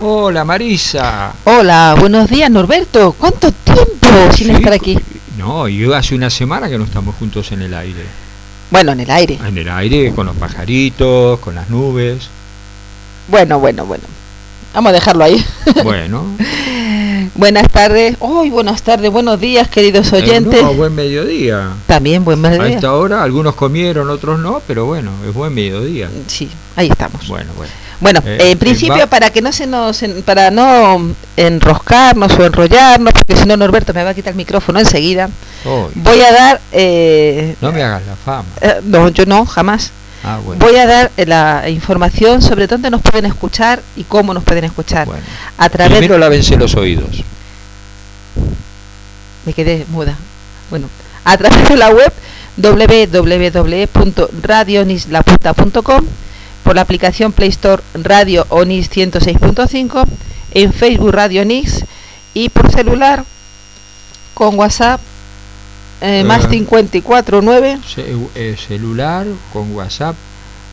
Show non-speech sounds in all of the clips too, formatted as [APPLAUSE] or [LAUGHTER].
Hola Marisa. Hola, buenos días Norberto. ¿Cuánto tiempo sin Sí, estar aquí? No, y hace una semana que no estamos juntos en el aire. Bueno, en el aire. En el aire, con los pajaritos, con las nubes. Bueno, bueno, bueno. Vamos a dejarlo ahí. [LAUGHS] Bueno, buenas tardes. Uy, buenas tardes, buenos días, queridos oyentes. eh, no, buen mediodía. También buen A mediodía. esta hora algunos comieron, otros no, pero bueno, es buen mediodía. Sí, ahí estamos. Bueno, bueno. Bueno, Eh, en principio para que no se nos en- para no enroscarnos o enrollarnos, porque si no Norberto me va a quitar el micrófono enseguida. Voy a dar eh, no me hagas la fama. eh, no, yo no, jamás. Ah, bueno. Voy a dar eh, la información sobre dónde nos pueden escuchar y cómo nos pueden escuchar. bueno. A través Primero lávense los oídos. me quedé muda. Bueno, a través de la web www.radionislaputa.com, por la aplicación Play Store Radio Onis 106.5, en Facebook Radio Onis y por celular con WhatsApp eh, más Ah. 549. Ce- eh, celular con WhatsApp.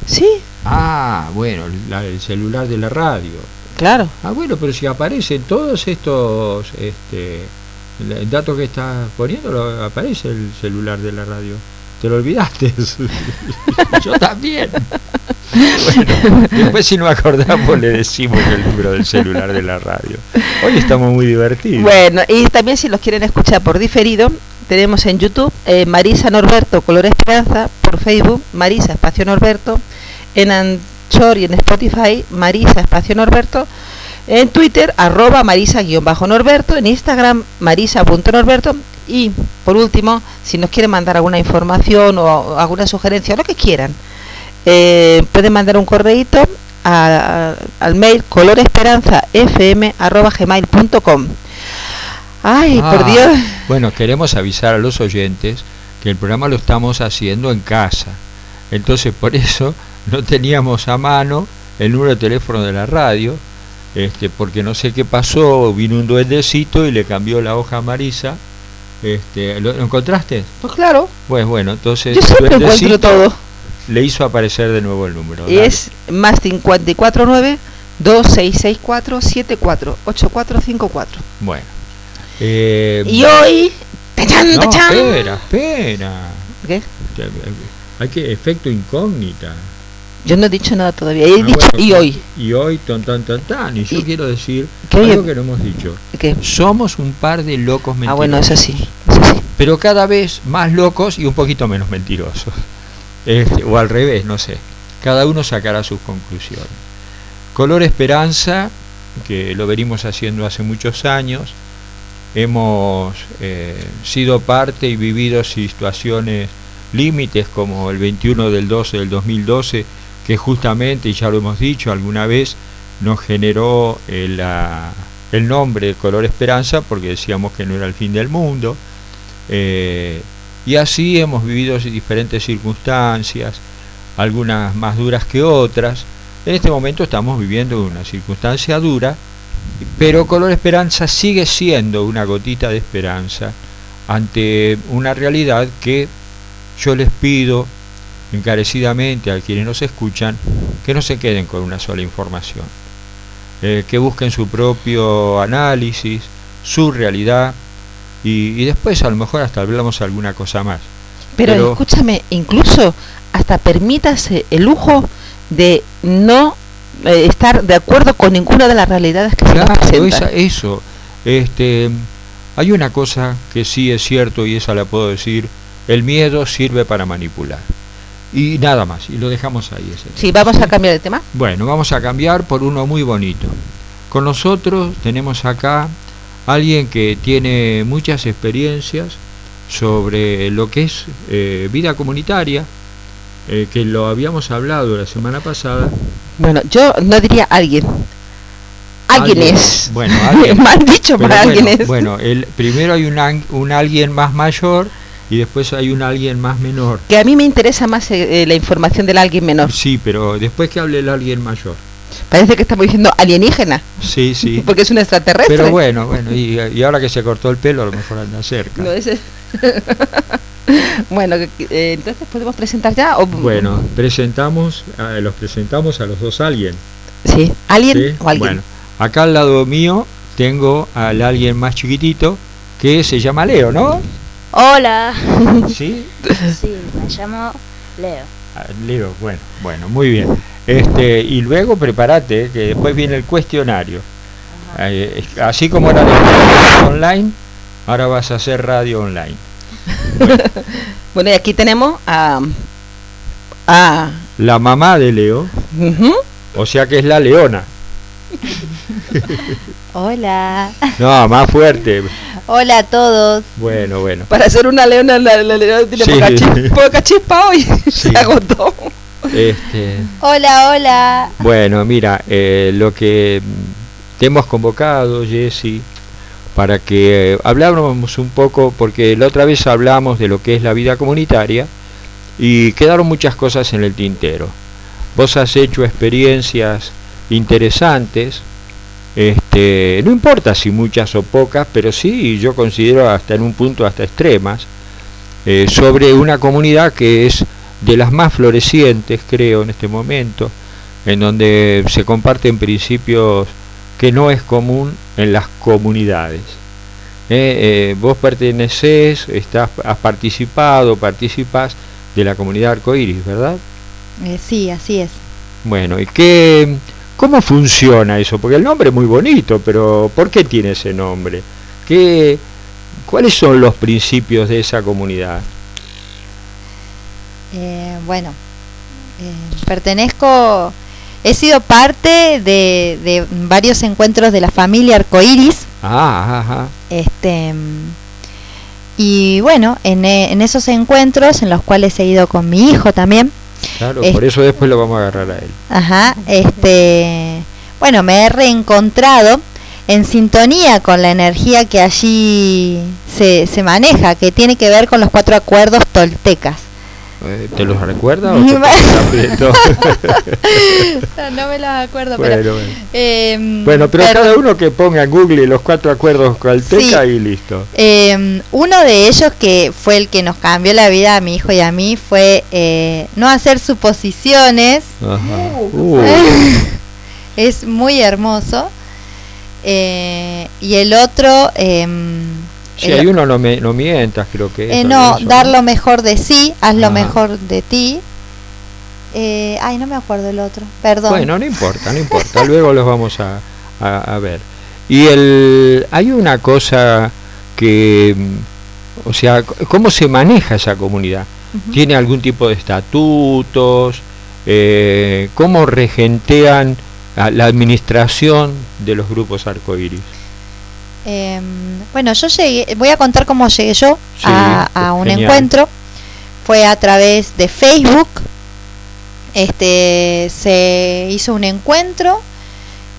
Sí, Ah, bueno, la- el celular de la radio. claro. Ah, bueno, pero si aparecen todos estos este, datos que estás poniendo, lo- aparece el celular de la radio. ¿Te lo olvidaste? [LAUGHS] Yo también. Bueno, [LAUGHS] después si no acordamos le decimos el número del celular de la radio. Hoy estamos muy divertidos. Bueno, y también si los quieren escuchar por diferido, tenemos en YouTube eh, Marisa Norberto Color Esperanza, por Facebook Marisa Espacio Norberto, en Anchor y en Spotify Marisa Espacio Norberto, en Twitter arroba Marisa-Norberto, en Instagram Marisa.norberto y por último, si nos quieren mandar alguna información o alguna sugerencia, lo que quieran, eh, pueden mandar un correíto a- a- al mail coloresperanzafm.gmail.com Ay, por Ah, Dios. Bueno, queremos avisar a los oyentes que el programa lo estamos haciendo en casa. Entonces, por eso no teníamos a mano el número de teléfono de la radio, este, porque no sé qué pasó, vino un duendecito y le cambió la hoja a Marisa. Este, ¿lo, lo encontraste? Pues claro, Pues bueno, entonces yo siempre encuentro todo. le hizo aparecer de nuevo el número. Y es más 549 2664 748454. Bueno. Eh, Y hoy. ¡Tachán, no, tachán! espera, espera. ¿Qué? Hay que efecto incógnita. Yo no he dicho nada todavía. He Ah, dicho bueno, y hoy. Y hoy, tan, tan, tan, tan. Y yo Y- quiero decir algo que no hemos dicho. ¿Qué? Somos un par de locos mentirosos. Ah, bueno, eso sí. Eso sí. Pero cada vez más locos y un poquito menos mentirosos. [LAUGHS] Este, o al revés, no sé. Cada uno sacará sus conclusiones. Color Esperanza, que lo venimos haciendo hace muchos años. Hemos eh, sido parte y vivido situaciones límites como el 21 del 12 del 2012, que justamente, y ya lo hemos dicho alguna vez, nos generó eh, la- el nombre de Color Esperanza porque decíamos que no era el fin del mundo. Eh, y así hemos vivido diferentes circunstancias, algunas más duras que otras. En este momento estamos viviendo una circunstancia dura, pero Color Esperanza sigue siendo una gotita de esperanza ante una realidad que yo les pido encarecidamente a quienes nos escuchan que no se queden con una sola información, eh, que busquen su propio análisis, su realidad y, y después a lo mejor hasta hablamos alguna cosa más. Pero, Pero- escúchame, incluso hasta permítase el lujo de no eh, estar de acuerdo con ninguna de las realidades que se presentan. esa- eso. Este, hay una cosa que sí es cierto y esa la puedo decir, el miedo sirve para manipular. Y nada más, y lo dejamos ahí. Ese Sí, tema, vamos a cambiar de tema. Bueno, vamos a cambiar por uno muy bonito. Con nosotros tenemos acá alguien que tiene muchas experiencias sobre lo que es eh, vida comunitaria, eh, que lo habíamos hablado la semana pasada. Bueno, yo no diría alguien. Alguien, Alguien, es. bueno, alguien. [LAUGHS] Mal dicho, Pero pero alguien bueno, es. bueno, el, primero hay un, un alguien más mayor y después hay un alguien más menor. Que a mí me interesa más eh, eh, la información del alguien menor. Sí, pero después que hable el alguien mayor. Parece que estamos diciendo alienígena, Sí, sí. [LAUGHS] porque es un extraterrestre. Pero bueno, bueno, y, y ahora que se cortó el pelo, a lo mejor anda cerca. No, ese- [LAUGHS] bueno, eh, entonces podemos presentar ya. O... Bueno, presentamos, eh, los presentamos a los dos alguien. Sí, alguien ¿sí? o alguien. Bueno, Acá al lado mío tengo al alguien más chiquitito que se llama Leo, ¿no? Hola. ¿Sí? Sí, me llamo Leo. Ah, Leo, bueno, bueno, muy bien. Este, y luego prepárate, que después viene el cuestionario. Eh, es- así como era la online, ahora vas a hacer radio online. [LAUGHS] Bueno, y aquí tenemos a. a La mamá de Leo, o sea que es la leona. [LAUGHS] [LAUGHS] Hola. No, más fuerte. Hola a todos. Bueno, bueno. para hacer una leona, la, la leona tiene Sí. poca, chispa, poca chispa hoy. [LAUGHS] [LAUGHS] Sí. Se agotó. Este, Hola, hola. bueno, mira, eh, lo que te hemos convocado, Jessy, para que eh, habláramos un poco, porque la otra vez hablamos de lo que es la vida comunitaria y quedaron muchas cosas en el tintero. Vos has hecho experiencias interesantes, este, no importa si muchas o pocas, pero sí yo considero hasta en un punto hasta extremas, eh, sobre una comunidad que es de las más florecientes, creo, en este momento, en donde se comparten principios que no es común en las comunidades. Eh, eh, vos pertenecés, estás, has participado, participas de la comunidad arcoíris, ¿verdad? Sí, así es. Bueno, ¿y qué, cómo funciona eso? Porque el nombre es muy bonito, pero ¿por qué tiene ese nombre? ¿Qué, ¿Cuáles son los principios de esa comunidad? Eh, bueno, eh, pertenezco, he sido parte de, de varios encuentros de la familia Arcoiris. Ah, ajá. Este, y bueno, en, e- en esos encuentros en los cuales he ido con mi hijo también. Claro, Es- por eso después lo vamos a agarrar a él. Ajá, este, bueno, me he reencontrado en sintonía con la energía que allí se, se maneja, que tiene que ver con los cuatro acuerdos toltecas. Eh, ¿Te los recuerda o [LAUGHS] te [LAUGHS] [LAUGHS] no me los acuerdo, bueno, pero... bueno. em, Bueno, pero pero, cada uno que ponga en Google los cuatro acuerdos calteca Sí. y listo. em, uno de ellos que fue el que nos cambió la vida a mi hijo y a mí fue eh, no hacer suposiciones. Ajá. Uh, es muy hermoso. Eh, y el otro... si el- hay uno no, me, no mientas, creo que Eh, no, eso, dar lo mejor de sí, haz lo mejor de ti. Eh, ay, no me acuerdo el otro, perdón. Bueno, no importa, no importa. Luego los vamos a, a- a ver. Y el, hay una cosa que, mm, o sea, ¿cómo se maneja esa comunidad? ¿Tiene algún tipo de estatutos? Eh, ¿Cómo regentean a la administración de los grupos arcoíris? Em, bueno, yo llegué, voy a contar cómo llegué yo Sí, a, a un genial. encuentro. Fue a través de Facebook. Este se hizo un encuentro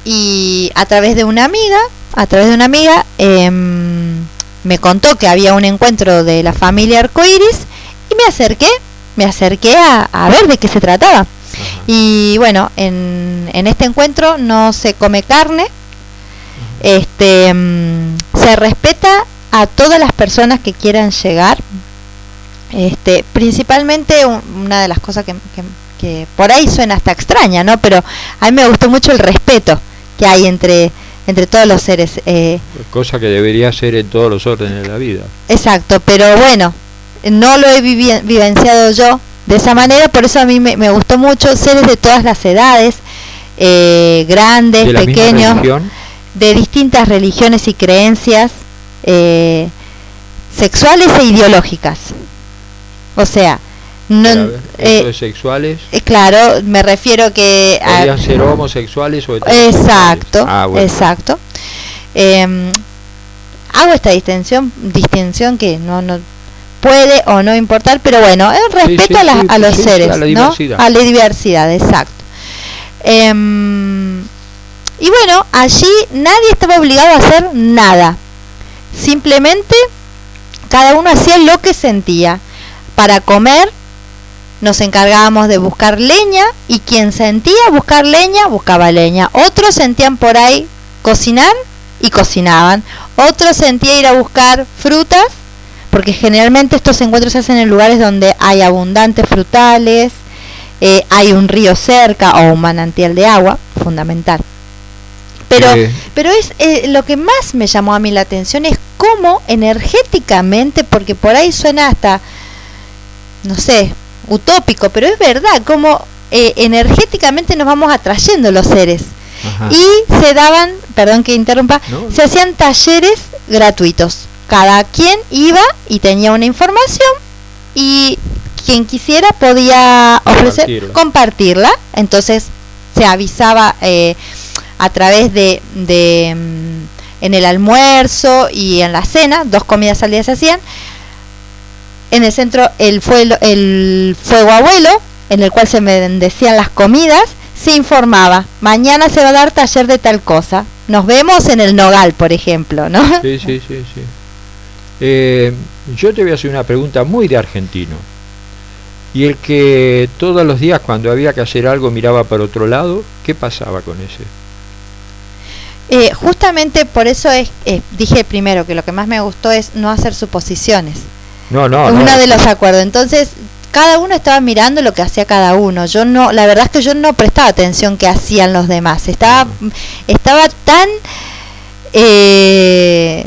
y a través de una amiga, a través de una amiga, em, me contó que había un encuentro de la familia arcoíris y me acerqué, me acerqué a, a ver de qué se trataba. Ajá. Y bueno, en, en este encuentro no se come carne, este mm, se respeta a todas las personas que quieran llegar. Este, principalmente un- una de las cosas que, que- que por ahí suena hasta extraña, ¿no? Pero a mí me gustó mucho el respeto que hay entre entre todos los seres. eh, Cosa que debería ser en todos los órdenes de la vida. Exacto, pero bueno, no lo he vivenciado yo de esa manera, por eso a mí me, me gustó mucho seres de todas las edades, eh, grandes, ¿De la misma pequeños? De distintas religiones y creencias eh, sexuales e ideológicas. O sea, no, eh, ¿eso de sexuales? eh, claro, me refiero que... a- ¿Podrían ser homosexuales o? Exacto, Ah, bueno. exacto. Em, hago esta distinción, distinción que no, no puede o no importar, pero bueno, es respeto sí, a, la- sí, a los seres, a la ¿no? diversidad. A la diversidad, exacto. Em, y bueno, allí nadie estaba obligado a hacer nada. Simplemente cada uno hacía lo que sentía. Para comer nos encargábamos de buscar leña y quien sentía buscar leña, buscaba leña. Otros sentían por ahí cocinar y cocinaban. Otros sentían ir a buscar frutas, porque generalmente estos encuentros se hacen en lugares donde hay abundantes frutales, eh, hay un río cerca o un manantial de agua, fundamental. Pero, pero es eh, lo que más me llamó a mí la atención es cómo energéticamente, porque por ahí suena hasta, no sé, utópico, pero es verdad, como eh, energéticamente nos vamos atrayendo los seres. Y se daban, perdón que interrumpa, se hacían talleres gratuitos. Cada quien iba y tenía una información y quien quisiera podía ofrecer compartirla. Entonces se avisaba eh, a través de, de mm, en el almuerzo y en la cena, dos comidas al día se hacían. En el centro el fuego, el fuego abuelo, en el cual se bendecían las comidas, se informaba, mañana se va a dar taller de tal cosa. Nos vemos en el Nogal, por ejemplo, ¿no? Sí, sí, sí, sí. Eh, yo te voy a hacer una pregunta muy de argentino. Y el que todos los días cuando había que hacer algo miraba para otro lado, ¿qué pasaba con ese? Eh, justamente por eso es, eh, dije primero que lo que más me gustó es no hacer suposiciones. No, no. Uno de los acuerdos. Entonces, cada uno estaba mirando lo que hacía cada uno. Yo no, la verdad es que yo no prestaba atención qué hacían los demás. Estaba, estaba tan eh,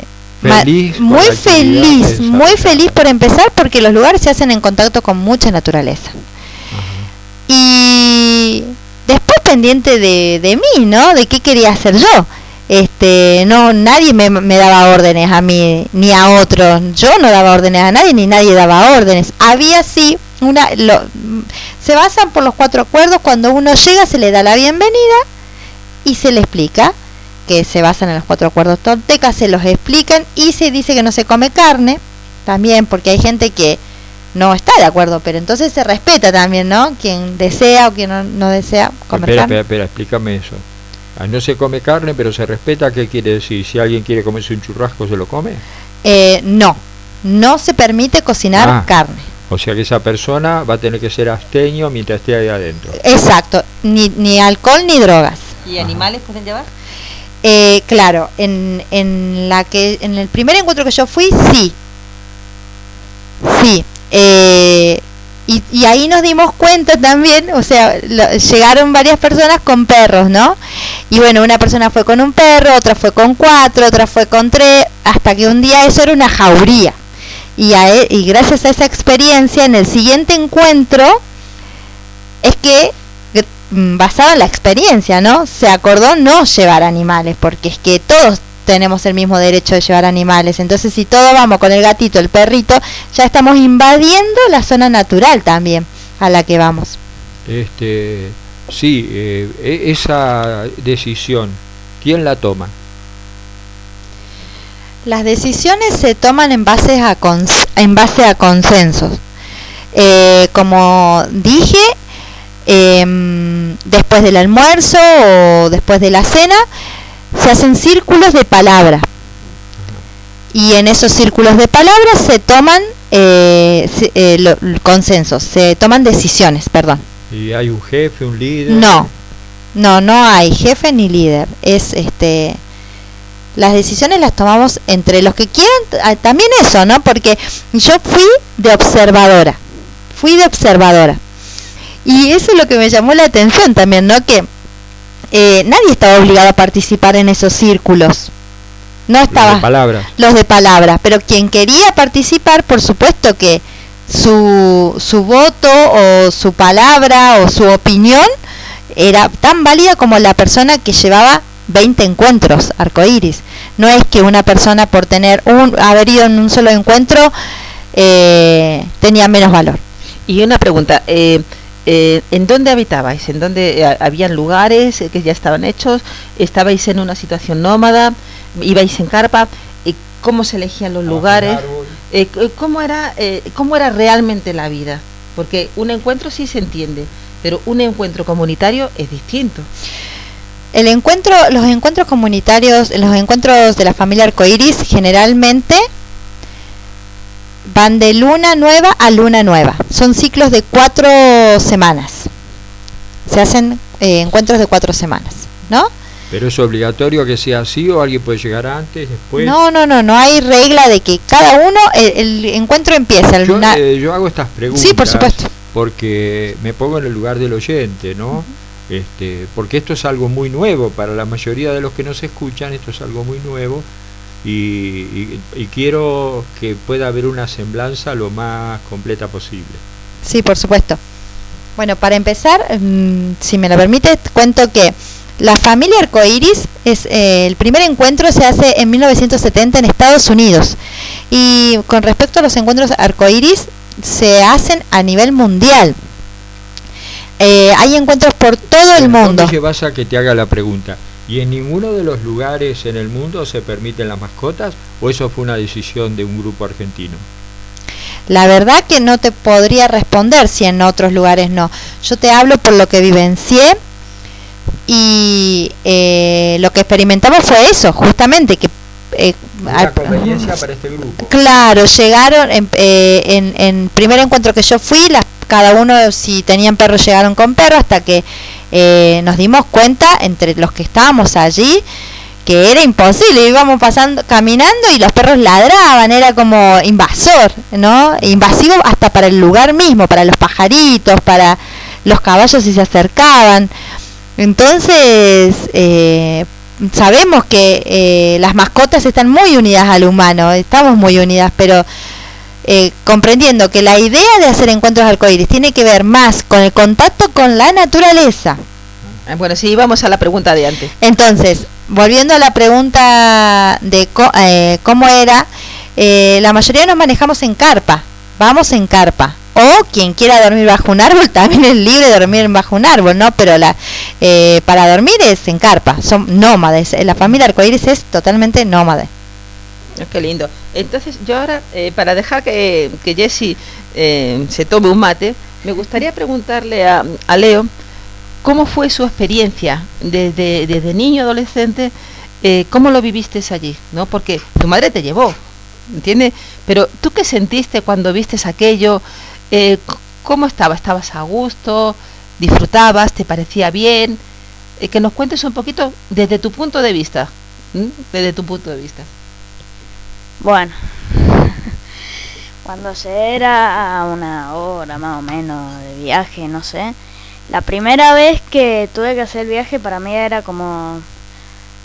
muy feliz, muy feliz por empezar porque los lugares se hacen en contacto con mucha naturaleza. Y después pendiente de, de mí, ¿no? De qué quería hacer yo este no nadie me, me, daba órdenes a mí ni a otros. Yo no daba órdenes a nadie ni nadie daba órdenes. Había sí una lo, se basan por los cuatro acuerdos. Cuando uno llega se le da la bienvenida y se le explica que se basan en los cuatro acuerdos. Toltecas se los explican y se dice que no se come carne también porque hay gente que no está de acuerdo pero entonces se respeta también no quien desea o quien no, no desea comer espera, carne. espera espera explícame eso no se come carne, pero se respeta. ¿Qué quiere decir? Si alguien quiere comerse un churrasco, ¿se lo come? Eh, no, no se permite cocinar ah, carne. O sea que esa persona va a tener que ser absteño mientras esté ahí adentro. Exacto, ni, ni alcohol ni drogas. ¿Y animales pueden llevar? Eh, claro, en, en, la que, en el primer encuentro que yo fui, sí. Sí. Eh, y, ahí nos dimos cuenta también, o sea, llegaron varias personas con perros, ¿no? Y bueno, una persona fue con un perro, otra fue con cuatro, otra fue con tres, hasta que un día eso era una jauría. Y, e, y gracias a esa experiencia, en el siguiente encuentro, es que mm, basado en la experiencia, ¿no? Se acordó no llevar animales, porque es que todos tenemos el mismo derecho de llevar animales. Entonces, si todos vamos con el gatito, el perrito, ya estamos invadiendo la zona natural también a la que vamos. Este, sí, eh, e, esa decisión, ¿quién la toma? Las decisiones se toman en base a, en base a consensos. Eh, como dije, em, después del almuerzo o después de la cena, se hacen círculos de palabra. Y en esos círculos de palabra se toman eh, eh consensos, se toman decisiones, perdón. ¿Y hay un jefe, un líder? No, no, no hay jefe ni líder. Es este las decisiones las tomamos entre los que quieran, ah, también eso, ¿no? Porque yo fui de observadora, fui de observadora. Y eso es lo que me llamó la atención también, ¿no? Que eh, nadie estaba obligado a participar en esos círculos. No estaba. Los de palabras. Los de palabras. Pero quien quería participar, por supuesto que su, su voto o su palabra o su opinión era tan válida como la persona que llevaba 20 encuentros arcoíris. No es que una persona por tener un haber ido en un solo encuentro eh, tenía menos valor. Y una pregunta, eh, eh, ¿en dónde habitabais? ¿En dónde eh, habían lugares que ya estaban hechos? ¿Estabais en una situación nómada? ¿Ibais en carpa? ¿Cómo se elegían los lugares? Eh, ¿cómo, era, ¿Cómo era realmente la vida? Porque un encuentro sí se entiende, pero un encuentro comunitario es distinto. El encuentro, los encuentros comunitarios, los encuentros de la familia arcoiris generalmente van de luna nueva a luna nueva. Son ciclos de cuatro semanas. Se hacen eh, encuentros de cuatro semanas, ¿no? ¿Pero es obligatorio que sea así o alguien puede llegar antes, después? No, no, no, no hay regla de que cada uno, el, encuentro empieza. El yo, eh, yo, hago estas preguntas. Sí, por supuesto. Porque me pongo en el lugar del oyente, ¿no? Este, porque esto es algo muy nuevo para la mayoría de los que nos escuchan, esto es algo muy nuevo y, y quiero que pueda haber una semblanza lo más completa posible. Sí, por supuesto. Bueno, para empezar, mm, si me lo permite, cuento que la familia arcoíris es eh, el primer encuentro se hace en 1970 en Estados Unidos y con respecto a los encuentros arcoíris se hacen a nivel mundial. Eh, hay encuentros por todo el mundo. ¿Qué vas a que te haga la pregunta? ¿Y en ninguno de los lugares en el mundo se permiten las mascotas o eso fue una decisión de un grupo argentino? La verdad que no te podría responder si en otros lugares no. Yo te hablo por lo que vivencié y eh, lo que experimentamos fue eso, justamente que eh, conveniencia para este grupo. Claro, llegaron en, eh, en, en, primer encuentro que yo fui, las, cada uno si tenían perro llegaron con perro hasta que eh, nos dimos cuenta entre los que estábamos allí que era imposible, íbamos pasando, caminando y los perros ladraban, era como invasor, ¿no? Invasivo hasta para el lugar mismo, para los pajaritos, para los caballos si se acercaban. Entonces, eh, sabemos que eh, las mascotas están muy unidas al humano, estamos muy unidas, pero eh, comprendiendo que la idea de hacer encuentros arcoíris tiene que ver más con el contacto con la naturaleza. Ah, bueno, sí, vamos a la pregunta de antes. Entonces, volviendo a la pregunta de cómo era, la mayoría nos manejamos en carpa, vamos en carpa o quien quiera dormir bajo un árbol [LAUGHS] también es libre de dormir bajo un árbol, ¿no? Pero la eh, para dormir es en carpa, son nómades. La familia arcoíris es totalmente nómade. Ah, qué lindo. Entonces, yo ahora, eh, para dejar que, que Jesse eh, se tome un mate, me gustaría preguntarle a, Leo cómo fue su experiencia desde, desde niño, adolescente, cómo lo viviste allí, ¿no? Porque tu madre te llevó, ¿entiendes? Pero tú qué sentiste cuando vistes aquello, eh, ¿Cómo estaba? ¿Estabas a gusto? ¿Disfrutabas? ¿Te parecía bien? Eh, que nos cuentes un poquito desde tu punto de vista. Desde tu punto de vista. Bueno, [LAUGHS] cuando se era una hora más o menos de viaje, no sé, la primera vez que tuve que hacer el viaje para mí era como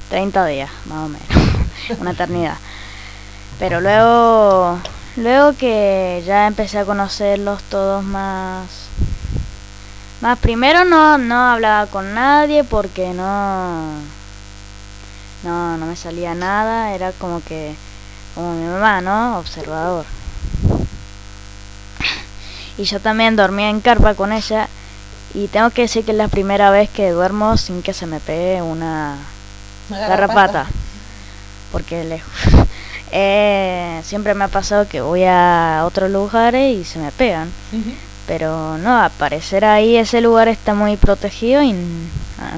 30 días, más o menos, [LAUGHS] una eternidad. Pero luego Luego que ya empecé a conocerlos todos más... Más primero no, no hablaba con nadie porque no... No, no me salía nada, era como que... Como mi mamá, ¿no? Observador. Y yo también dormía en carpa con ella y tengo que decir que es la primera vez que duermo sin que se me pegue una, garrapata. Porque lejos. Eh, siempre me ha pasado que voy a otros lugares y se me pegan. Pero no, aparecer ahí ese lugar está muy protegido y ah,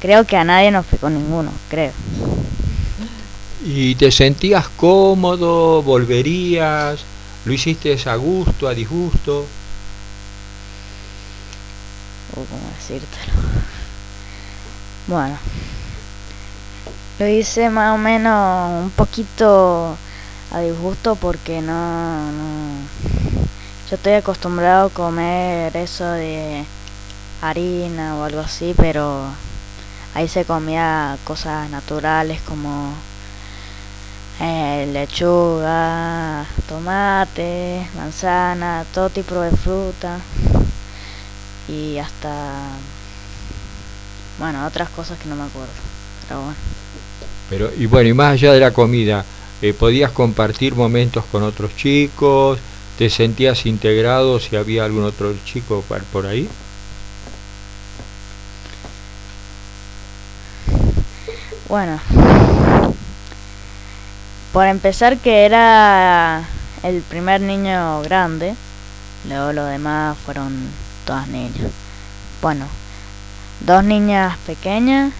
creo que a nadie nos pegó ninguno, creo. ¿Y te sentías cómodo? ¿Volverías? ¿Lo hiciste a gusto, a disgusto? ¿Cómo decírtelo? Bueno, lo hice más o menos un poquito a disgusto porque no, yo estoy acostumbrado a comer eso de harina o algo así, pero ahí se comía cosas naturales como eh, lechuga, tomate, manzana, todo tipo de fruta y hasta bueno otras cosas que no me acuerdo, pero bueno. Pero, y bueno, y más allá de la comida, eh, ¿podías compartir momentos con otros chicos? ¿Te sentías integrado si había algún otro chico por ahí? Bueno, por empezar que era el primer niño grande, luego los demás fueron todas niñas. Bueno, dos niñas pequeñas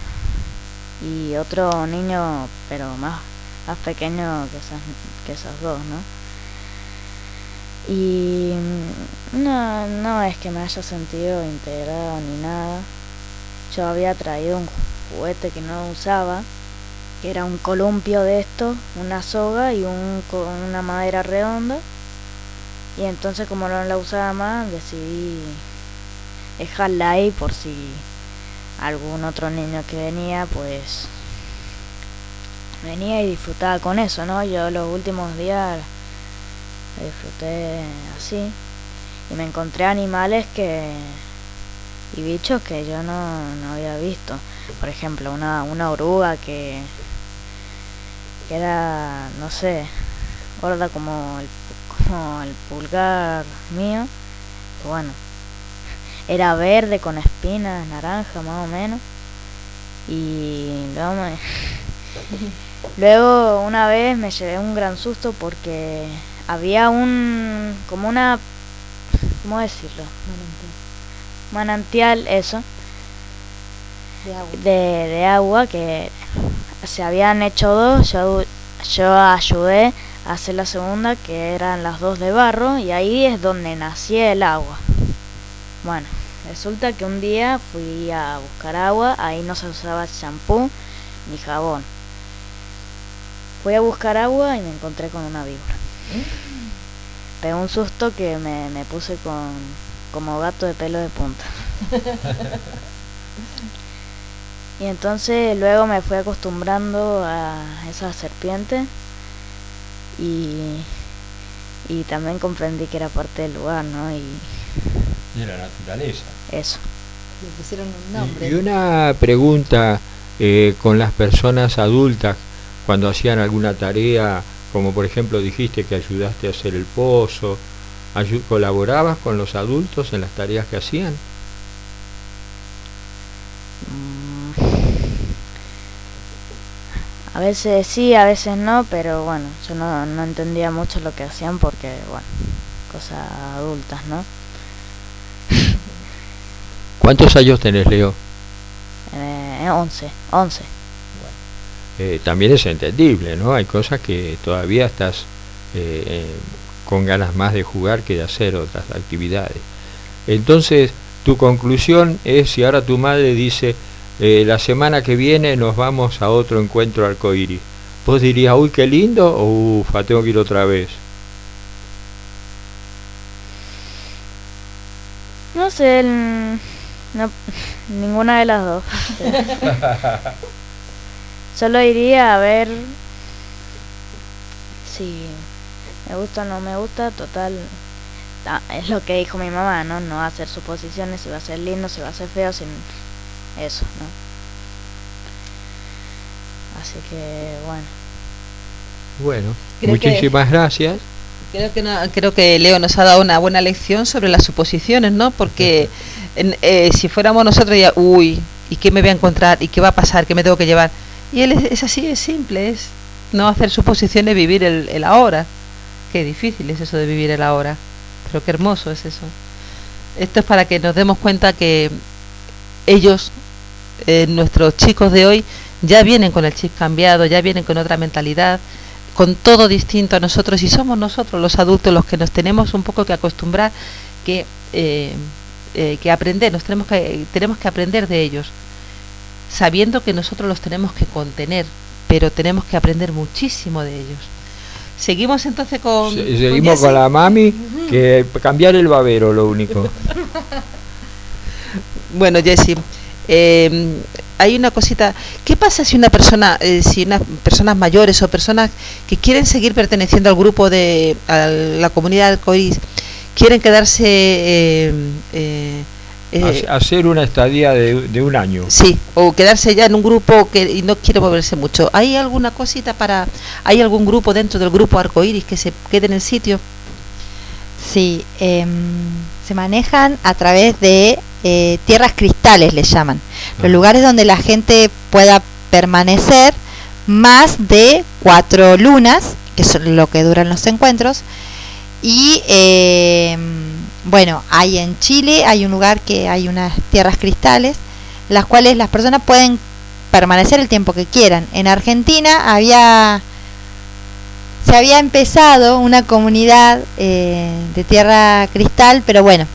y otro niño, pero más, más pequeño que, esas, que esos dos, ¿no? Y no, no es que me haya sentido integrado ni nada. Yo había traído un juguete que no usaba, que era un columpio de esto, una soga y un, una madera redonda. Y entonces como no la usaba más, decidí dejarla ahí por si algún otro niño que venía, pues venía y disfrutaba con eso, ¿no? Yo los últimos días disfruté así y me encontré animales que y bichos que yo no, no había visto. Por ejemplo, una, una oruga que, que era, no sé, gorda como el, como el pulgar mío. Bueno, era verde con espinas, naranja más o menos. Y luego, me [LAUGHS] luego una vez me llevé un gran susto porque había un, como una, ¿cómo decirlo? Manantial, eso, De agua. de, de agua que se habían hecho dos, yo, yo ayudé a hacer la segunda que eran las dos de barro y ahí es donde nacía el agua. Bueno, resulta que un día fui a buscar agua, ahí no se usaba champú ni jabón. Fui a buscar agua y me encontré con una víbora. Pegó un susto que me, me puse con como gato de pelo de punta. Y entonces luego me fui acostumbrando a esa serpiente y, y también comprendí que era parte del lugar, ¿no? Y De la naturaleza. Eso. Le pusieron un Y- nombre. Y una pregunta eh, con las personas adultas cuando hacían alguna tarea, como por ejemplo dijiste que ayudaste a hacer el pozo, ¿colaborabas con los adultos en las tareas que hacían? Mm. A veces sí, a veces no, pero bueno, yo no, no entendía mucho lo que hacían porque, bueno, cosas adultas, ¿no? ¿Cuántos años tenés, Leo? Eh, 11, 11. Eh, también es entendible, ¿no? Hay cosas que todavía estás eh, eh, con ganas más de jugar que de hacer otras actividades. Entonces, tu conclusión es si ahora tu madre dice, eh, la semana que viene nos vamos a otro encuentro arcoíris, ¿vos dirías, uy, qué lindo? O ufa, tengo que ir otra vez. No sé, el- no, ninguna de las dos. [LAUGHS] Solo iría a ver si me gusta o no me gusta, total. ah, es lo que dijo mi mamá, ¿no? No hacer suposiciones si va a ser lindo, si va a ser feo, sin eso, ¿no? Así que, bueno. Bueno, Creo que- muchísimas gracias. Creo que, no- creo que Leo nos ha dado una buena lección sobre las suposiciones, ¿no? Porque en- eh, si fuéramos nosotros ya, uy, ¿y qué me voy a encontrar? ¿Y qué va a pasar? ¿Qué me tengo que llevar? Y él es, es así, es simple, es no hacer suposiciones, vivir el, el ahora. Qué difícil es eso de vivir el ahora, pero qué hermoso es eso. Esto es para que nos demos cuenta que ellos, eh, nuestros chicos de hoy, ya vienen con el chip cambiado, ya vienen con otra mentalidad, con todo distinto a nosotros y somos nosotros los adultos los que nos tenemos un poco que acostumbrar, que, eh, eh, que aprender, nos tenemos que, tenemos que aprender de ellos, sabiendo que nosotros los tenemos que contener, pero tenemos que aprender muchísimo de ellos. Seguimos entonces con... Se- con Seguimos con la mami, que cambiar el babero lo único. [LAUGHS] Bueno, Jessy, eh, hay una cosita. ¿Qué pasa si una persona, eh, si unas personas mayores o personas que quieren seguir perteneciendo al grupo de a la comunidad arcoíris quieren quedarse eh, eh, eh, Hace- Hacer una estadía de, de un año. Sí, o quedarse ya en un grupo que y no quiere moverse mucho. ¿Hay alguna cosita para, hay algún grupo dentro del grupo arcoíris que se quede en el sitio? Sí, em, se manejan a través de eh, tierras cristales, le llaman. Los Ah. lugares donde la gente pueda permanecer más de cuatro lunas, que es lo que duran los encuentros. Y em, bueno, hay en Chile, hay un lugar que hay unas tierras cristales, las cuales las personas pueden permanecer el tiempo que quieran. En Argentina había se había empezado una comunidad eh, de tierra cristal, pero bueno,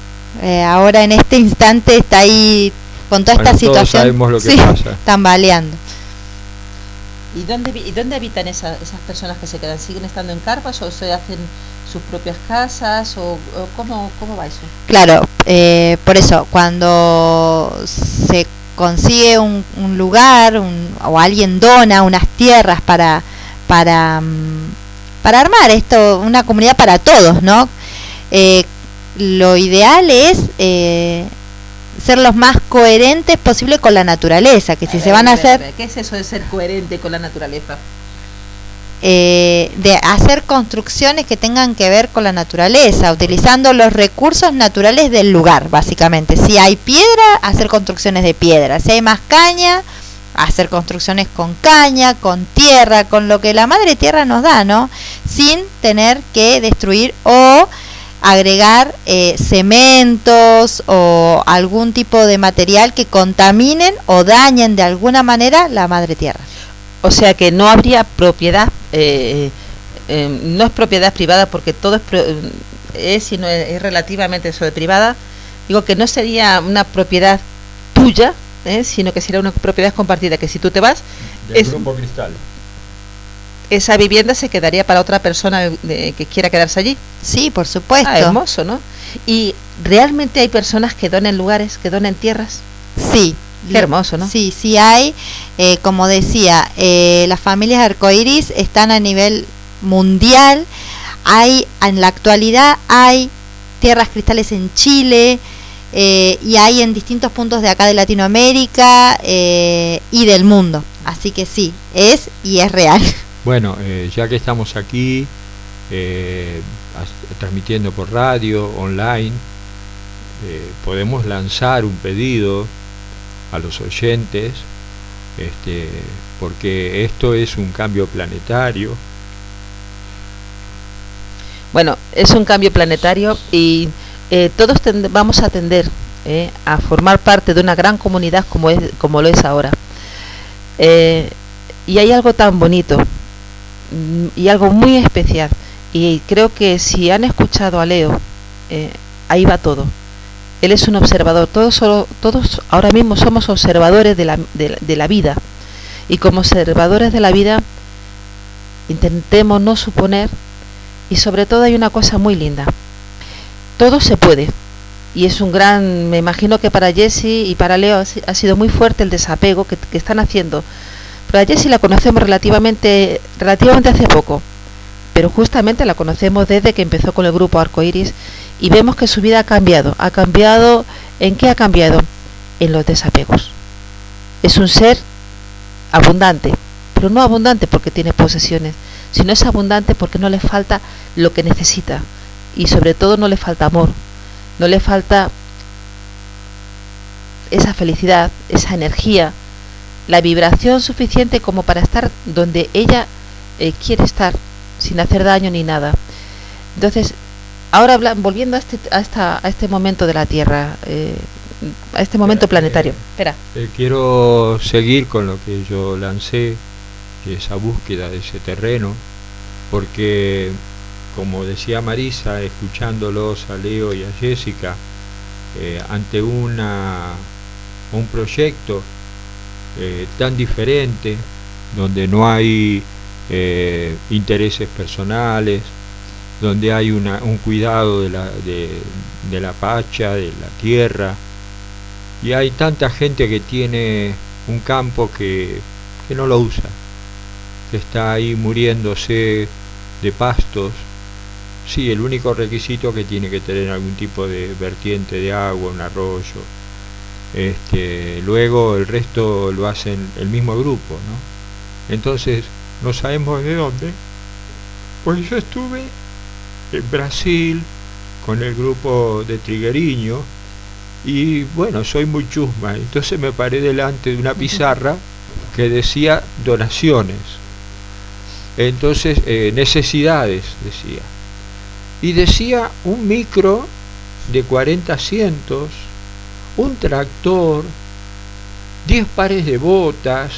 eh, ahora en este instante está ahí con toda Bueno, esta todos situación sabemos lo que sí, pasa. tambaleando. ¿Y dónde, vi- y dónde habitan esa- esas personas que se quedan? ¿Siguen estando en carpas o se hacen sus propias casas? ¿O, o cómo, cómo va eso? Claro, eh, por eso, cuando se consigue un, un lugar un- o alguien dona unas tierras para para mm, para armar esto una comunidad para todos no Eh, lo ideal es eh, ser los más coherentes posible con la naturaleza que si se van a hacer ¿Qué es eso de ser coherente con la naturaleza? Eh, de hacer construcciones que tengan que ver con la naturaleza, utilizando los recursos naturales del lugar, básicamente. Si hay piedra, hacer construcciones de piedra. Si hay más caña, hacer construcciones con caña, con tierra, con lo que la madre tierra nos da, ¿no? Sin tener que destruir o agregar eh, cementos o algún tipo de material que contaminen o dañen de alguna manera la madre tierra. O sea que no habría propiedad, eh, eh, no es propiedad privada porque todo es, pro- es, y no es, es relativamente eso de privada. Digo que no sería una propiedad tuya, eh, sino que sería una propiedad compartida. Que si tú te vas, Del Es- grupo Cristal. esa vivienda se quedaría para otra persona de- que quiera quedarse allí. Sí, por supuesto. Ah, hermoso, ¿no? Y realmente hay personas que donen lugares, que donen tierras. Sí. Qué hermoso, ¿no? Sí, sí hay. Eh, como decía, eh, las familias arcoíris están a nivel mundial. Hay, en la actualidad, hay tierras cristales en Chile eh, y hay en distintos puntos de acá de Latinoamérica eh, y del mundo. Así que sí, es y es real. [LAUGHS] Bueno, eh, ya que estamos aquí eh, transmitiendo por radio, online, eh, podemos lanzar un pedido a los oyentes, este, porque esto es un cambio planetario. Bueno, es un cambio planetario y eh, todos vamos a tender eh, a formar parte de una gran comunidad como es como lo es ahora. Eh, y hay algo tan bonito mm, y algo muy especial. Y creo que si han escuchado a Leo, ahí va todo. Él es un observador. Todos, solo- todos ahora mismo somos observadores de la, de de la vida. Y como observadores de la vida, intentemos no suponer y sobre todo hay una cosa muy linda. Todo se puede. Y es un gran, me imagino que para Jesse y para Leo ha si- ha sido muy fuerte el desapego que, que están haciendo. Pero a Jessie la conocemos relativamente, relativamente hace poco. Pero justamente la conocemos desde que empezó con el grupo Arcoiris y vemos que su vida ha cambiado. ¿Ha cambiado? ¿En qué ha cambiado? En los desapegos. Es un ser abundante, pero no abundante porque tiene posesiones, sino es abundante porque no le falta lo que necesita y sobre todo no le falta amor, no le falta esa felicidad, esa energía, la vibración suficiente como para estar donde ella eh, quiere estar sin hacer daño ni nada. Entonces, ahora volviendo a este, a, esta, a este momento de la Tierra, eh, a este momento Espera, planetario. eh, Espera. Eh, quiero seguir con lo que yo lancé, que esa búsqueda de ese terreno, porque como decía Marisa, escuchándolos a Leo y a Jessica, ante una, un proyecto tan diferente, donde no hay eh, intereses personales, donde hay una, un cuidado de la, de, de la pacha, de la tierra, y hay tanta gente que tiene un campo que, que no lo usa, que está ahí muriéndose de pastos. Sí, el único requisito que tiene que tener algún tipo de vertiente de agua, un arroyo. Este, luego el resto lo hacen el mismo grupo, ¿no? Entonces, no sabemos de dónde. Pues yo estuve en Brasil con el grupo de Trigueriño y bueno, soy muy chusma, entonces me paré delante de una [LAUGHS] pizarra que decía donaciones. Entonces, eh, necesidades, decía. Y decía un micro de 40 asientos, un tractor, 10 pares de botas,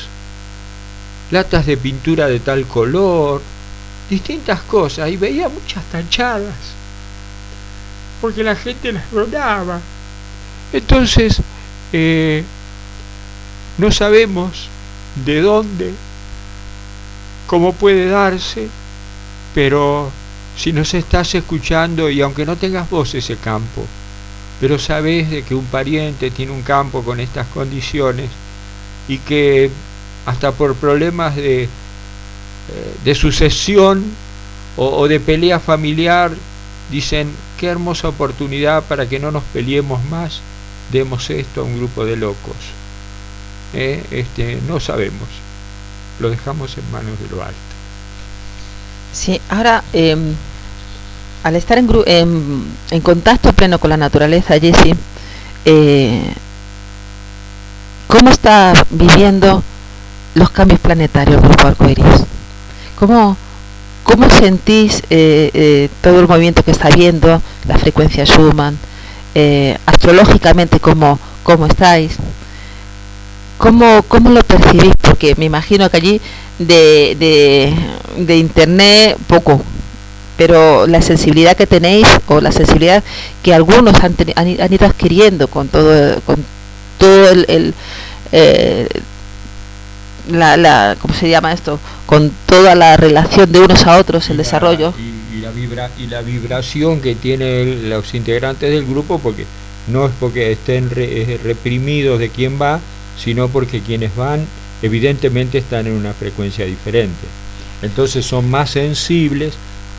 latas de pintura de tal color, distintas cosas, y veía muchas tachadas, porque la gente las donaba. Entonces, eh, no sabemos de dónde, cómo puede darse, pero si nos estás escuchando y aunque no tengas vos ese campo, pero sabes de que un pariente tiene un campo con estas condiciones y que hasta por problemas de, eh, sucesión o, de pelea familiar dicen qué hermosa oportunidad para que no nos peleemos más demos esto a un grupo de locos Eh, este, no sabemos. Lo dejamos en manos de lo alto. Sí, ahora, em, al estar en, gru- en, contacto pleno con la naturaleza, Jessie, eh, ¿cómo está viviendo los cambios planetarios Grupo Arcoiris? ¿Cómo, cómo sentís eh, eh, todo el movimiento que está habiendo, la frecuencia Schumann, eh, astrológicamente cómo, cómo estáis? ¿Cómo, ¿Cómo lo percibís? Porque me imagino que allí de, de, internet poco, pero la sensibilidad que tenéis o la sensibilidad que algunos han, han, ido adquiriendo con todo, con todo el, la, la, ¿cómo se llama esto? Con toda la relación de unos a otros, el Y la- desarrollo. y, y la vibra, y la vibración que tienen los integrantes del grupo porque no es porque estén re- reprimidos de quién va sino porque quienes van evidentemente están en una frecuencia diferente entonces son más sensibles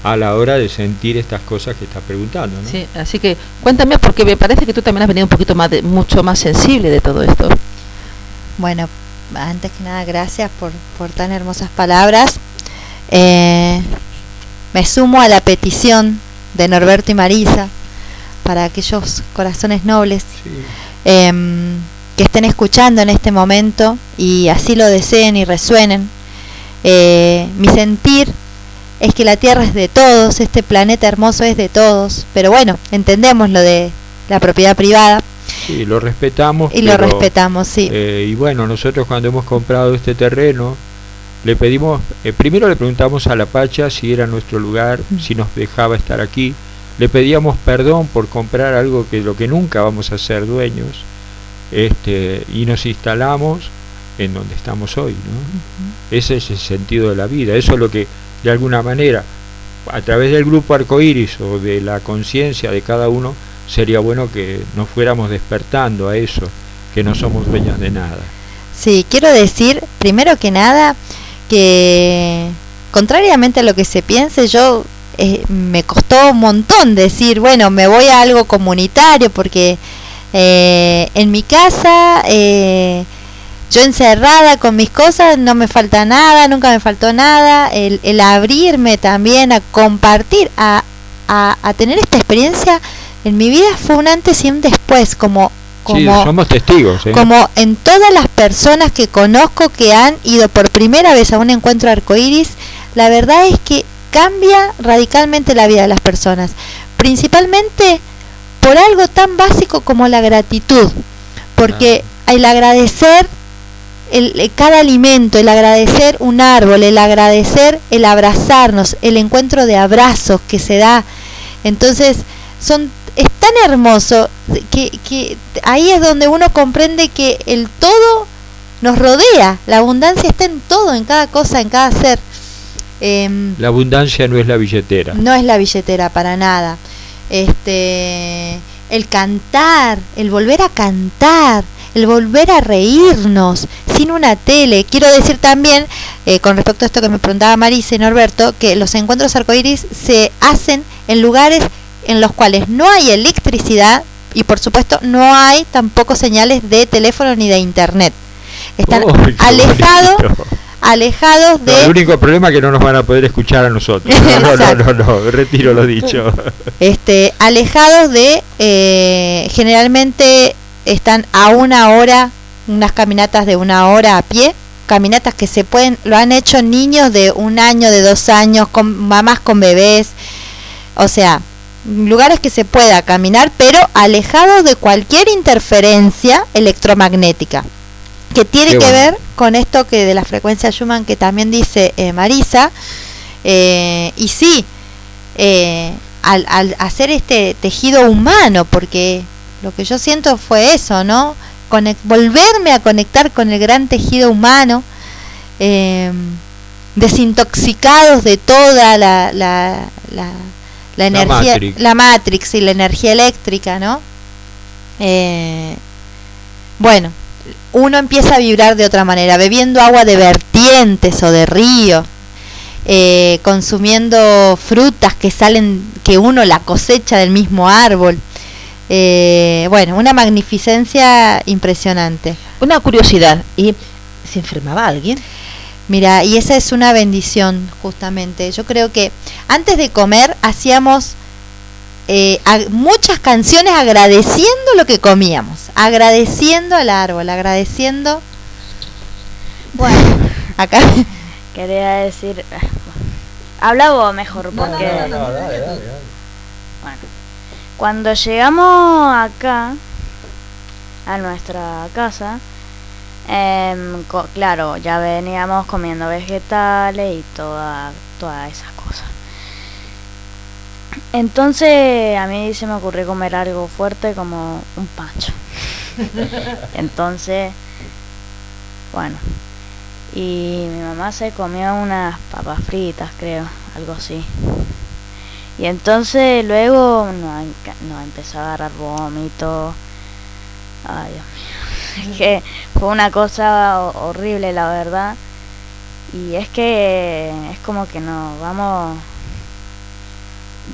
a la hora de sentir estas cosas que estás preguntando ¿no? Sí, así que cuéntame porque me parece que tú también has venido un poquito más, de, mucho más sensible de todo esto. Bueno, antes que nada, gracias por, por tan hermosas palabras. Eh, me sumo a la petición de Norberto y Marisa para aquellos corazones nobles Sí. em, que estén escuchando en este momento y así lo deseen y resuenen. Eh, mi sentir es que la Tierra es de todos, este planeta hermoso es de todos, pero bueno, entendemos lo de la propiedad privada Sí, lo respetamos y lo respetamos, sí. eh, y bueno nosotros cuando hemos comprado este terreno le pedimos eh, primero le preguntamos a la Pacha si era nuestro lugar Mm. si nos dejaba estar aquí le pedíamos perdón por comprar algo que lo que nunca vamos a ser dueños este y nos instalamos en donde estamos hoy ¿no? ese es el sentido de la vida eso es lo que de alguna manera a través del grupo arcoíris o de la conciencia de cada uno sería bueno que nos fuéramos despertando a eso que no somos dueños de nada. Sí, quiero decir, primero que nada, que contrariamente a lo que se piense, yo eh, me costó un montón decir, bueno, me voy a algo comunitario, porque eh, en mi casa, eh, yo encerrada con mis cosas, no me falta nada, nunca me faltó nada, el, el abrirme también a compartir, a, a, a tener esta experiencia en mi vida fue un antes y un después, como... sí como somos testigos ¿eh? como en todas las personas que conozco que han ido por primera vez a un encuentro arcoíris, la verdad es que cambia radicalmente la vida de las personas, principalmente por algo tan básico como la gratitud, porque el agradecer el, el- cada alimento, el agradecer un árbol, el agradecer el abrazarnos, el encuentro de abrazos que se da, entonces son es tan hermoso que, que ahí es donde uno comprende que el todo nos rodea, la abundancia está en todo, en cada cosa, en cada ser. Em, la abundancia no es la billetera no es la billetera para nada. Este, el cantar, el volver a cantar, el volver a reírnos sin una tele. Quiero decir también, eh, con respecto a esto que me preguntaba Marisa y Norberto, que los encuentros arcoíris se hacen en lugares en los cuales no hay electricidad y por supuesto no hay tampoco señales de teléfono ni de internet. Están Oh, alejados, alejados No, el de único problema es que no nos van a poder escuchar a nosotros. [LAUGHS] No, no, no, no, no, retiro lo dicho. Este, alejados de, eh, generalmente están a una hora, unas caminatas de una hora a pie, caminatas que se pueden, lo han hecho niños de un año, de dos años, con mamás con bebés, o sea, lugares que se pueda caminar, pero alejados de cualquier interferencia electromagnética, que tiene Qué que bueno. ver con esto que de la frecuencia Schumann que también dice eh, Marisa, eh, y sí, eh, al, al hacer este tejido humano, porque lo que yo siento fue eso, ¿no? Conec- volverme a conectar con el gran tejido humano, eh, desintoxicados de toda la, la, la, la energía, Matrix. la Matrix y la energía eléctrica, ¿no? Eh, bueno, uno empieza a vibrar de otra manera, bebiendo agua de vertientes o de ríos, eh, consumiendo frutas que salen, que uno la cosecha del mismo árbol. Eh, bueno, una magnificencia impresionante. Una curiosidad, ¿y se enfermaba alguien? Mira, y esa es una bendición, justamente. Yo creo que antes de comer hacíamos eh, muchas canciones agradeciendo lo que comíamos, agradeciendo al árbol, agradeciendo. Bueno, [LAUGHS] acá. Quería decir... Habla vos mejor, porque... Bueno, cuando llegamos acá, a nuestra casa, em, claro, ya veníamos comiendo vegetales y toda, todas esas cosas. Entonces a mí se me ocurrió comer algo fuerte como un pancho. [LAUGHS] Entonces, bueno, y mi mamá se comió unas papas fritas, creo, algo así. Y entonces luego nos, nos empezó a agarrar vómito. Ay, Dios Es [LAUGHS] que fue una cosa ho- horrible, la verdad. Y es que es como que no, vamos...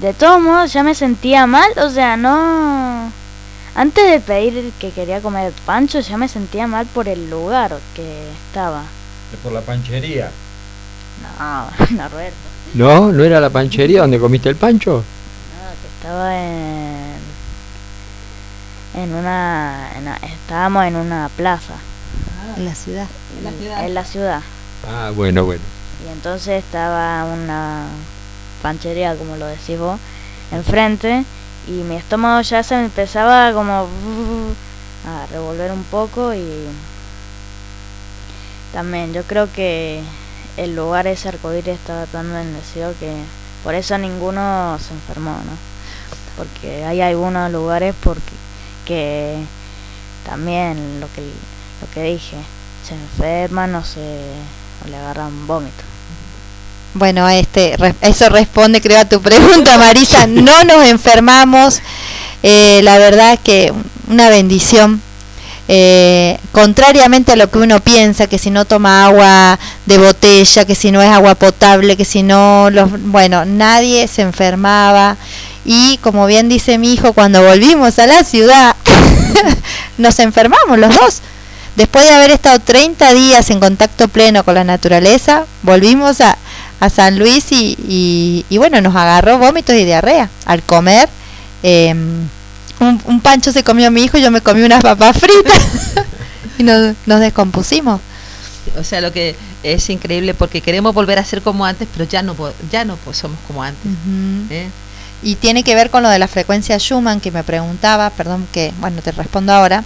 De todos modos, ya me sentía mal, o sea, no... Antes de pedir que quería comer pancho, ya me sentía mal por el lugar que estaba. Por la panchería. No, [LAUGHS] no, Roberto. No, no era la panchería donde comiste el pancho. No, que estaba en en una, en una- estábamos en una plaza En la ciudad. en la ciudad Ah, bueno, bueno. y entonces estaba una panchería como lo decís vos enfrente y mi estómago ya se me empezaba como a revolver un poco y también yo creo que el lugar ese arcoíris estaba tan bendecido que por eso ninguno se enfermó, ¿no? Porque hay algunos lugares porque que también lo que lo que dije se enferman o se o le agarran vómito. Bueno, este, eso responde, creo, a tu pregunta, [LAUGHS] Marisa. No nos enfermamos. Eh, la verdad que una bendición. Eh, contrariamente a lo que uno piensa, que si no toma agua de botella, que si no es agua potable, que si no, los, bueno, nadie se enfermaba. Y como bien dice mi hijo, cuando volvimos a la ciudad, [LAUGHS] nos enfermamos los dos. Después de haber estado 30 días en contacto pleno con la naturaleza, volvimos a, a San Luis y, y- y bueno, nos agarró vómitos y diarrea al comer. eh, un, un pancho se comió mi hijo y yo me comí unas papas fritas [LAUGHS] y nos, nos descompusimos. O sea, lo que es increíble porque queremos volver a ser como antes, pero ya no ya no somos como antes. ¿eh? Y tiene que ver con lo de la frecuencia Schumann que me preguntaba, perdón que, bueno, te respondo ahora.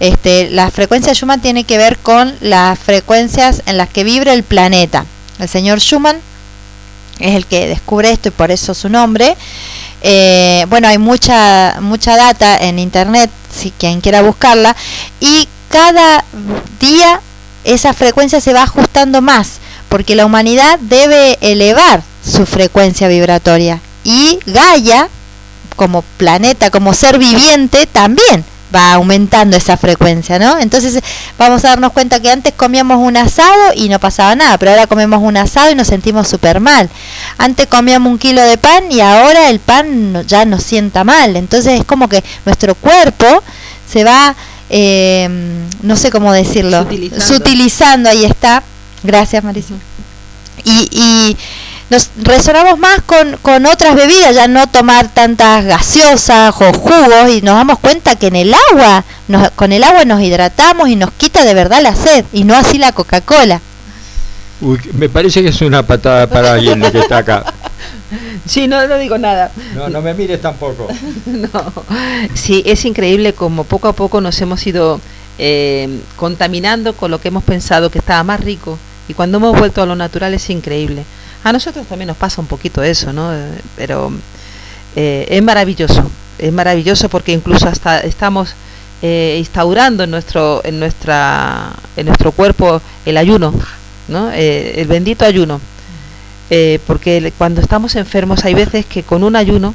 Este, la frecuencia Schumann tiene que ver con las frecuencias en las que vibra el planeta. El señor Schumann es el que descubre esto y por eso su nombre. Eh, bueno, hay mucha mucha data en internet, si quien quiera buscarla, y cada día esa frecuencia se va ajustando más, porque la humanidad debe elevar su frecuencia vibratoria. Y Gaia, como planeta, como ser viviente, también va aumentando esa frecuencia, ¿no? Entonces vamos a darnos cuenta que antes comíamos un asado y no pasaba nada, pero ahora comemos un asado y nos sentimos súper mal. Antes comíamos un kilo de pan y ahora el pan no- ya nos sienta mal. Entonces es como que nuestro cuerpo se va, eh, no sé cómo decirlo, Sutilizando. sutilizando, ahí está. Gracias, Marisa. Y, y nos resonamos más con, con otras bebidas, ya no tomar tantas gaseosas o jugos y nos damos cuenta que en el agua, nos- con el agua nos hidratamos y nos quita de verdad la sed y no así la Coca-Cola. Uy, me parece que es una patada para alguien que está acá. [LAUGHS] Sí, no, no digo nada. No, no me mires tampoco. [LAUGHS] No. Sí, es increíble como poco a poco nos hemos ido eh, contaminando con lo que hemos pensado que estaba más rico. Y cuando hemos vuelto a lo natural es increíble. A nosotros también nos pasa un poquito eso, ¿no? Eh, Pero eh, es maravilloso. Es maravilloso porque incluso hasta estamos eh, instaurando en nuestro, en, nuestra, en nuestro cuerpo el ayuno, ¿no? Eh, el bendito ayuno. Porque cuando estamos enfermos hay veces que con un ayuno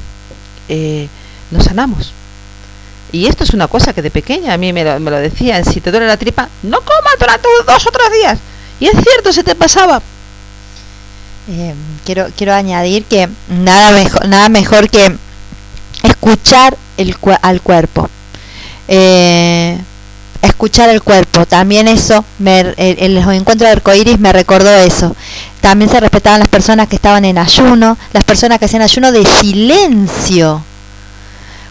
nos sanamos. Y esto es una cosa que de pequeña a mí me lo, me lo decían, si te duele la tripa, no comas durante dos o tres días. Y es cierto, se te pasaba. Eh, quiero quiero añadir que nada mejor nada mejor que escuchar el al cuerpo Eh, escuchar el cuerpo también eso me, el, el encuentro de arcoíris me recordó eso también se respetaban las personas que estaban en ayuno las personas que hacían ayuno de silencio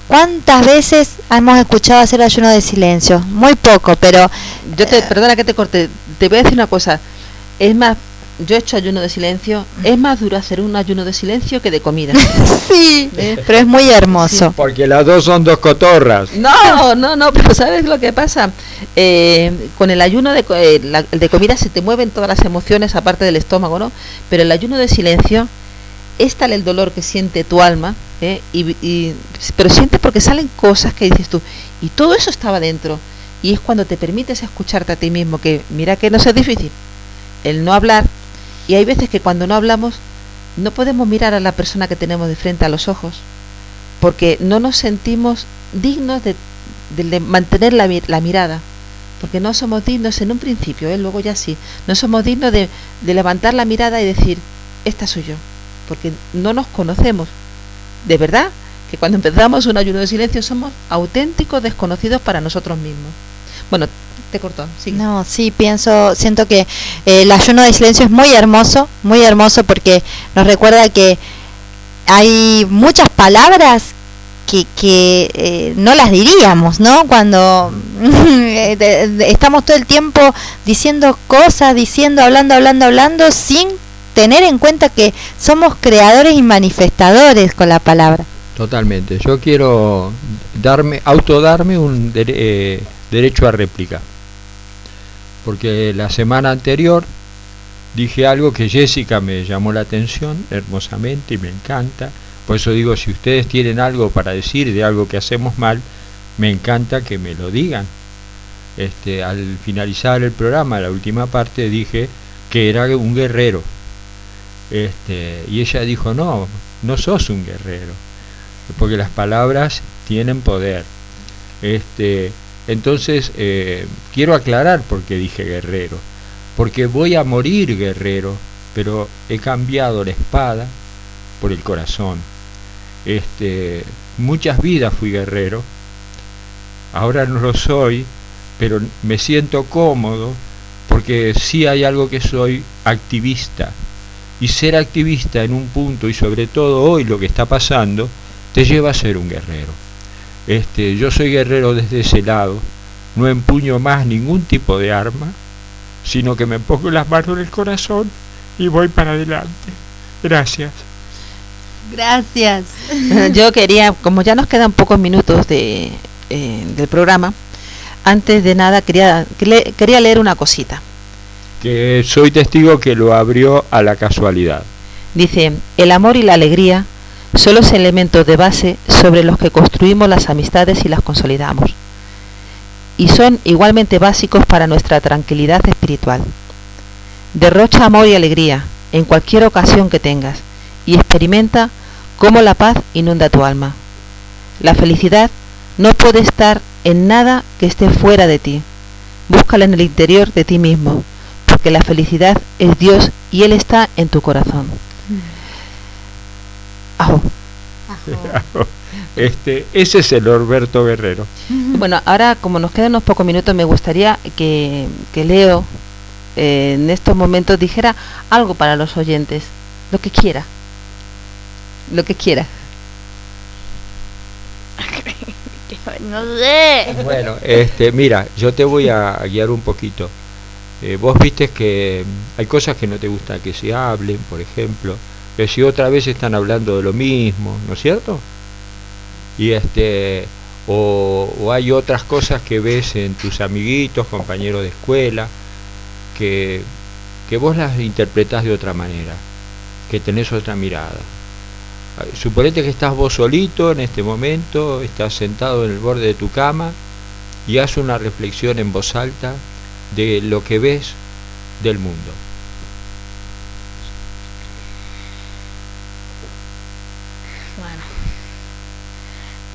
¿Cuántas veces hemos escuchado hacer ayuno de silencio? Muy poco, pero Yo te, perdona que te corte, te voy a decir una cosa. Es más, yo he hecho ayuno de silencio, es más duro hacer un ayuno de silencio que de comida. [LAUGHS] sí, ¿Eh? pero es muy hermoso. Porque las dos son dos cotorras. No, no, no, pero ¿sabes lo que pasa? Eh, con el ayuno de, co- eh, la- el de comida se te mueven todas las emociones aparte del estómago, ¿no? Pero el ayuno de silencio es tal el dolor que siente tu alma, ¿eh? y, y- pero siente porque salen cosas que dices tú, y todo eso estaba dentro. Y es cuando te permites escucharte a ti mismo, que mira que no es difícil, el no hablar, y hay veces que cuando no hablamos no podemos mirar a la persona que tenemos de frente a los ojos, porque no nos sentimos dignos de, mantener la mirada, porque no somos dignos en un principio, ¿eh? luego ya sí, no somos dignos de, de levantar la mirada y decir, esta soy yo, porque no nos conocemos. De verdad que cuando empezamos un ayuno de silencio somos auténticos desconocidos para nosotros mismos. Bueno, te cortó, sí. No, sí, pienso, siento que eh, el ayuno de silencio es muy hermoso, muy hermoso porque nos recuerda que hay muchas palabras que, que eh, no las diríamos, ¿no? Cuando [LAUGHS] eh, de- de- estamos todo el tiempo diciendo cosas, diciendo, hablando, hablando, hablando, sin tener en cuenta que somos creadores y manifestadores con la palabra. Totalmente. Yo quiero darme, autodarme un eh, derecho a réplica. Porque la semana anterior dije algo que Jessica me llamó la atención hermosamente y me encanta. Por eso digo, si ustedes tienen algo para decir de algo que hacemos mal, me encanta que me lo digan. Este, al finalizar el programa, la última parte, dije que era un guerrero. Este, y ella dijo, no, no sos un guerrero porque las palabras tienen poder. Este, entonces, eh, quiero aclarar por qué dije guerrero, porque voy a morir guerrero, pero he cambiado la espada por el corazón. Este, muchas vidas fui guerrero, ahora no lo soy, pero me siento cómodo porque sí hay algo que soy activista. Y ser activista en un punto y sobre todo hoy lo que está pasando, te lleva a ser un guerrero. Este, yo soy guerrero desde ese lado, no empuño más ningún tipo de arma, sino que me pongo las manos en el corazón y voy para adelante. Gracias. Gracias. [LAUGHS] Yo quería, como ya nos quedan pocos minutos de, eh, del programa, antes de nada quería, quería quería leer una cosita. Que soy testigo que lo abrió a la casualidad. Dice, el amor y la alegría son los elementos de base sobre los que construimos las amistades y las consolidamos. Y son igualmente básicos para nuestra tranquilidad espiritual. Derrocha amor y alegría en cualquier ocasión que tengas y experimenta cómo la paz inunda tu alma. La felicidad no puede estar en nada que esté fuera de ti. Búscala en el interior de ti mismo, porque la felicidad es Dios y Él está en tu corazón. [LAUGHS] Ajo. Este, ese es el Norberto Guerrero. Bueno, ahora como nos quedan unos pocos minutos, me gustaría que, que Leo eh, en estos momentos dijera algo para los oyentes, lo que quiera, lo que quiera. [LAUGHS] No sé. Bueno, este, mira, yo te voy a guiar un poquito. Eh, vos viste que hay cosas que no te gusta que se hablen, por ejemplo, que si otra vez están hablando de lo mismo, ¿no es cierto? Y este, o, hay otras cosas que ves en tus amiguitos, compañeros de escuela, que, que vos las interpretás de otra manera, que tenés otra mirada. Suponete que estás vos solito en este momento, estás sentado en el borde de tu cama y haz una reflexión en voz alta de lo que ves del mundo.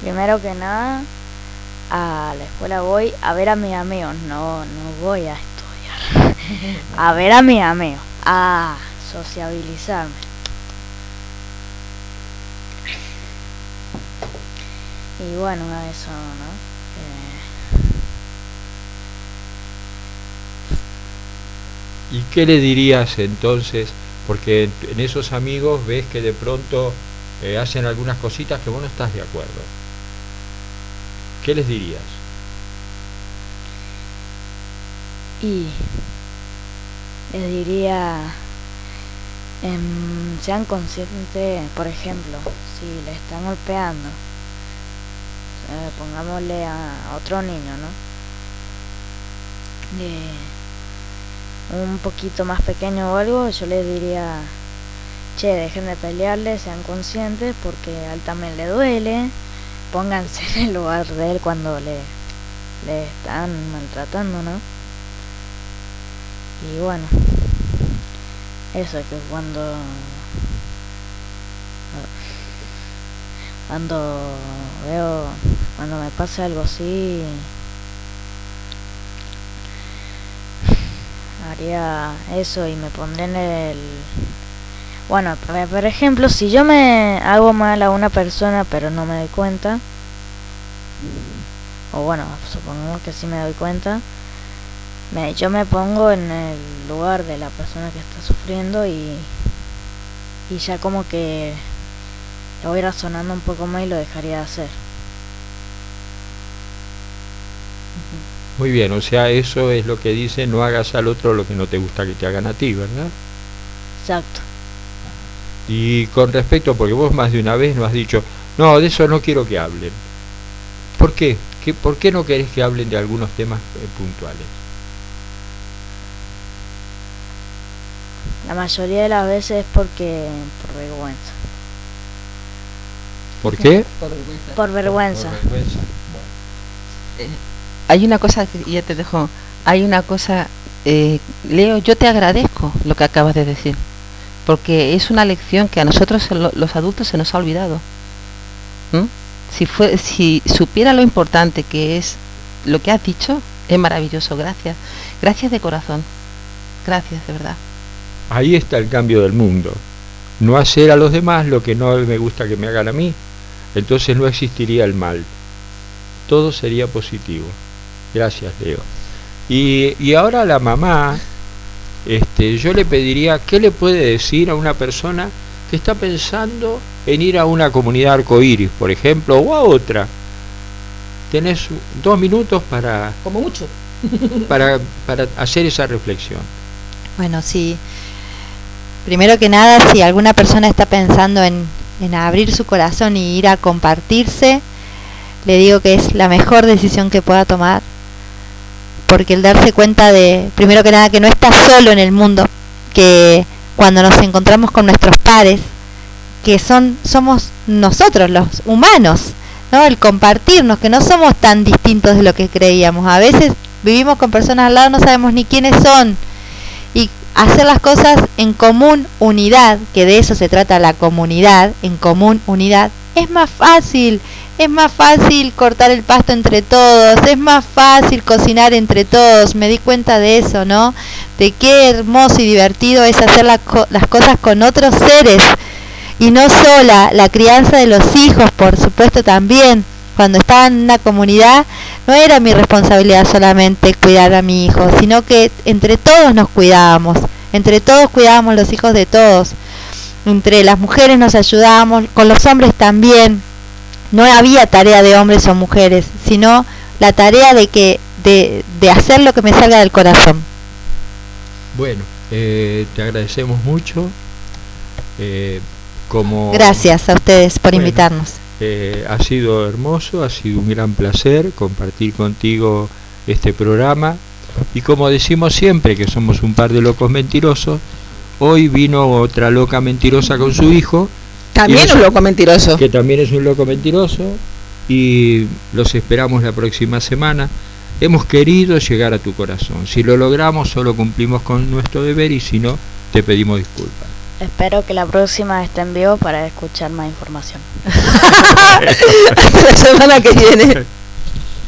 Primero que nada, a la escuela voy a ver a mis amigos, no, no voy a estudiar. [LAUGHS] a ver a mis amigos, a sociabilizarme. Y bueno, eso, ¿no? ¿Y qué le dirías entonces? Porque en, en esos amigos ves que de pronto eh, hacen algunas cositas que vos no estás de acuerdo. ¿Qué les dirías? Y les diría, em, sean conscientes, por ejemplo, si le están golpeando, eh, pongámosle a otro niño, ¿no? De un poquito más pequeño o algo, yo les diría, che, dejen de pelearle, sean conscientes porque a él también le duele, pónganse en el lugar de él cuando le, le están maltratando, ¿no? Y bueno, eso que cuando cuando veo cuando me pasa algo así haría eso y me pondré en el bueno por ejemplo si yo me hago mal a una persona pero no me doy cuenta o bueno supongamos que sí me doy cuenta me, yo me pongo en el lugar de la persona que está sufriendo y y ya como que lo voy razonando un poco más y lo dejaría de hacer. Muy bien, o sea, eso es lo que dice, no hagas al otro lo que no te gusta que te hagan a ti, ¿verdad? exacto Y con respecto, porque vos más de una vez nos has dicho, no, de eso no quiero que hablen. ¿Por qué? ¿Qué ¿Por qué no querés que hablen de algunos temas eh, puntuales? la mayoría de las veces es porque por vergüenza ¿Por qué? por vergüenza Por vergüenza. Eh, hay una cosa que ya te dejo. Hay una cosa, eh, Leo, yo te agradezco lo que acabas de decir, porque es una lección que a nosotros lo- los adultos se nos ha olvidado. Si fue, si supiera lo importante que es lo que has dicho, es maravilloso. Gracias, gracias de corazón. Gracias de verdad. Ahí está el cambio del mundo. No hacer a los demás lo que no me gusta que me hagan a mí. Entonces no existiría el mal. Todo sería positivo. Gracias, Leo. Y, y ahora la mamá, este, yo le pediría, ¿qué le puede decir a una persona que está pensando en ir a una comunidad arcoíris, por ejemplo, o a otra? Tenés dos minutos para, Como mucho. para, para hacer esa reflexión. Bueno, sí. Primero que nada, si alguna persona está pensando en, en abrir su corazón y ir a compartirse, le digo que es la mejor decisión que pueda tomar. Porque el darse cuenta de, primero que nada, que no está solo en el mundo, que cuando nos encontramos con nuestros pares, que son somos nosotros los humanos, ¿no? El compartirnos, que no somos tan distintos de lo que creíamos. A veces vivimos con personas al lado, no sabemos ni quiénes son. Y hacer las cosas en común unidad, que de eso se trata la comunidad, en común unidad, es más fácil. Es más fácil cortar el pasto entre todos, es más fácil cocinar entre todos. Me di cuenta de eso, ¿no? De qué hermoso y divertido es hacer las cosas con otros seres y no sola, la crianza de los hijos, por supuesto también. Cuando estaba en una comunidad, no era mi responsabilidad solamente cuidar a mi hijo, sino que entre todos nos cuidábamos, entre todos cuidábamos los hijos de todos. Entre las mujeres nos ayudábamos, con los hombres también. No había tarea de hombres o mujeres, sino la tarea de que de, de hacer lo que me salga del corazón. Bueno, eh, te agradecemos mucho. eh, como Gracias a ustedes por Bueno. invitarnos. eh, ha sido hermoso, ha sido un gran placer compartir contigo este programa. Y como decimos siempre que somos un par de locos mentirosos, hoy vino otra loca mentirosa con su hijo, También eso- un loco mentiroso. que también es un loco mentiroso, y los esperamos la próxima semana. Hemos querido llegar a tu corazón. Si lo logramos, solo cumplimos con nuestro deber y si no, te pedimos disculpas. espero que la próxima esté en vivo para escuchar más información [LAUGHS] [LAUGHS] la semana que viene.